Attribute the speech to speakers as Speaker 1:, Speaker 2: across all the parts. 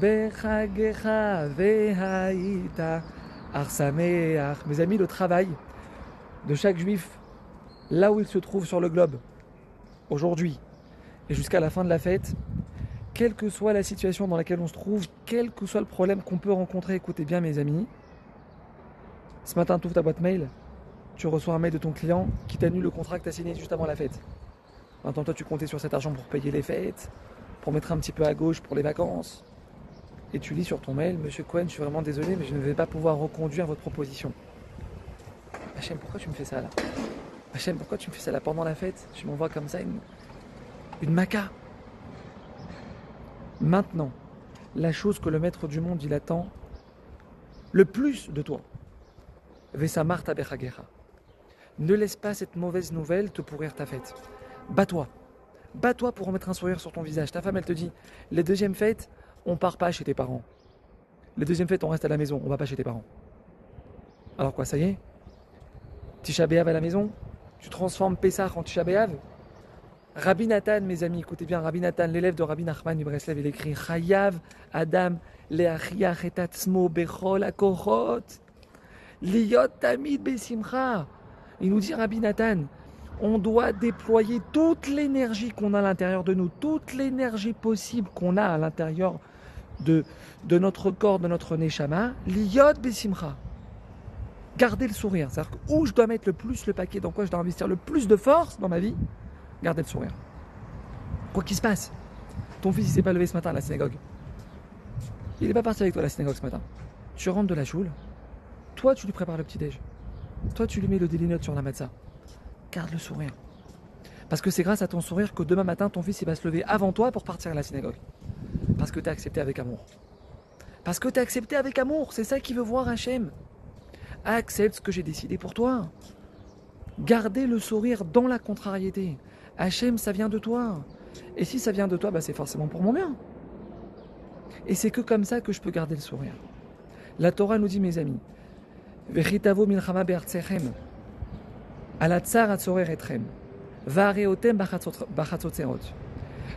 Speaker 1: Bechagecha vehaïta arsameach. Mes amis, le travail de chaque juif, là où il se trouve sur le globe, aujourd'hui et jusqu'à la fin de la fête, quelle que soit la situation dans laquelle on se trouve, quel que soit le problème qu'on peut rencontrer, écoutez bien mes amis, ce matin tu ouvres ta boîte mail, tu reçois un mail de ton client qui t'annule le contrat que tu as signé juste avant la fête. Maintenant toi tu comptais sur cet argent pour payer les fêtes, pour mettre un petit peu à gauche pour les vacances. Et tu lis sur ton mail, Monsieur Cohen, je suis vraiment désolé, mais je ne vais pas pouvoir reconduire votre proposition. Hachem, pourquoi tu me fais ça là? Hachem, pourquoi tu me fais ça là? Pendant la fête Tu m'envoies comme ça une, maca. Maintenant, la chose que le maître du monde il attend le plus de toi, Vesa Marta Bechagera. Ne laisse pas cette mauvaise nouvelle te pourrir ta fête. Bats-toi. Bats-toi pour remettre un sourire sur ton visage. Ta femme, elle te dit les deuxièmes fêtes, on part pas chez tes parents. Les deuxièmes fêtes, on reste à la maison, on va pas chez tes parents. Alors quoi, ça y est? Tisha B'Av à la maison? Tu transformes Pessah en Tisha B'Av? Rabbi Nathan, mes amis, écoutez bien, Rabbi Nathan, l'élève de Rabbi Nachman du Breslev, il écrit Chayav Adam le'achiach et atzmo bechol akochot liyot tamid besimcha. Il nous dit Rabbi Nathan, on doit déployer toute l'énergie qu'on a à l'intérieur de nous, toute l'énergie possible qu'on a à l'intérieur de, de notre corps, de notre neshama, liyot besimcha. Garder le sourire, c'est-à-dire où je dois mettre le plus le paquet, dans quoi je dois investir le plus de force dans ma vie, Gardez le sourire. Quoi qu'il se passe, ton fils il s'est pas levé ce matin à la synagogue. Il n'est pas parti avec toi à la synagogue ce matin. Tu rentres de la choule, toi tu lui prépares le petit-déj. Toi tu lui mets le délinote sur la matzah. Garde le sourire. Parce que c'est grâce à ton sourire que demain matin ton fils il va se lever avant toi pour partir à la synagogue. Parce que tu as accepté avec amour. Parce que tu as accepté avec amour, c'est ça qu'il veut voir Hachem. Accepte ce que j'ai décidé pour toi. Gardez le sourire dans la contrariété. Hachem, ça vient de toi. Et si ça vient de toi, bah, c'est forcément pour mon bien. Et c'est que comme ça que je peux garder le sourire. La Torah nous dit, mes amis,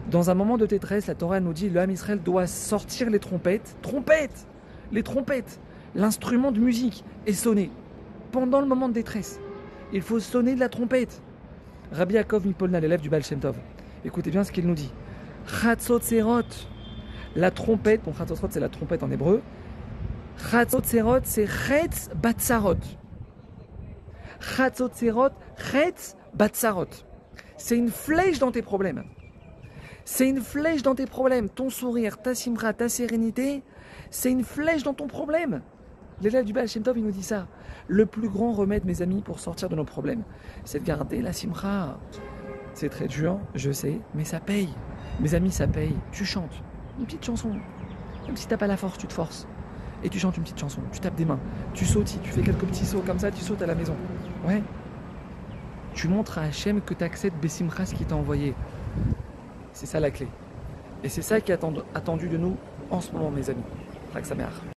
Speaker 1: Dans un moment de détresse, la Torah nous dit, le Ham Israël doit sortir les trompettes, trompettes, les trompettes, l'instrument de musique, et sonner pendant le moment de détresse. Il faut sonner de la trompette. Rabbi Yaakov Mipolna, l'élève du Baal Shem. Écoutez bien ce qu'il nous dit. Chatzotserot. La trompette, bon, Chatzotserot c'est la trompette en hébreu. Chatzotserot c'est Chetz Batsarot. C'est une flèche dans tes problèmes. C'est une flèche dans tes problèmes. Ton sourire, ta simra, ta sérénité, c'est une flèche dans ton problème. L'élève du Baal Tov, il nous dit ça. Le plus grand remède, mes amis, pour sortir de nos problèmes, c'est de garder la simra. C'est très dur, je sais, mais ça paye. Mes amis, ça paye. Tu chantes une petite chanson. Même si t'as pas la force, tu te forces. Et tu chantes une petite chanson. Tu tapes des mains. Tu sautes, tu fais quelques petits sauts comme ça, tu sautes à la maison. Ouais. Tu montres à Hachem que tu acceptes Bessimra ce qu'il t'a envoyé. C'est ça la clé. Et c'est ça qui est attendu de nous en ce moment, mes amis. Raksamer.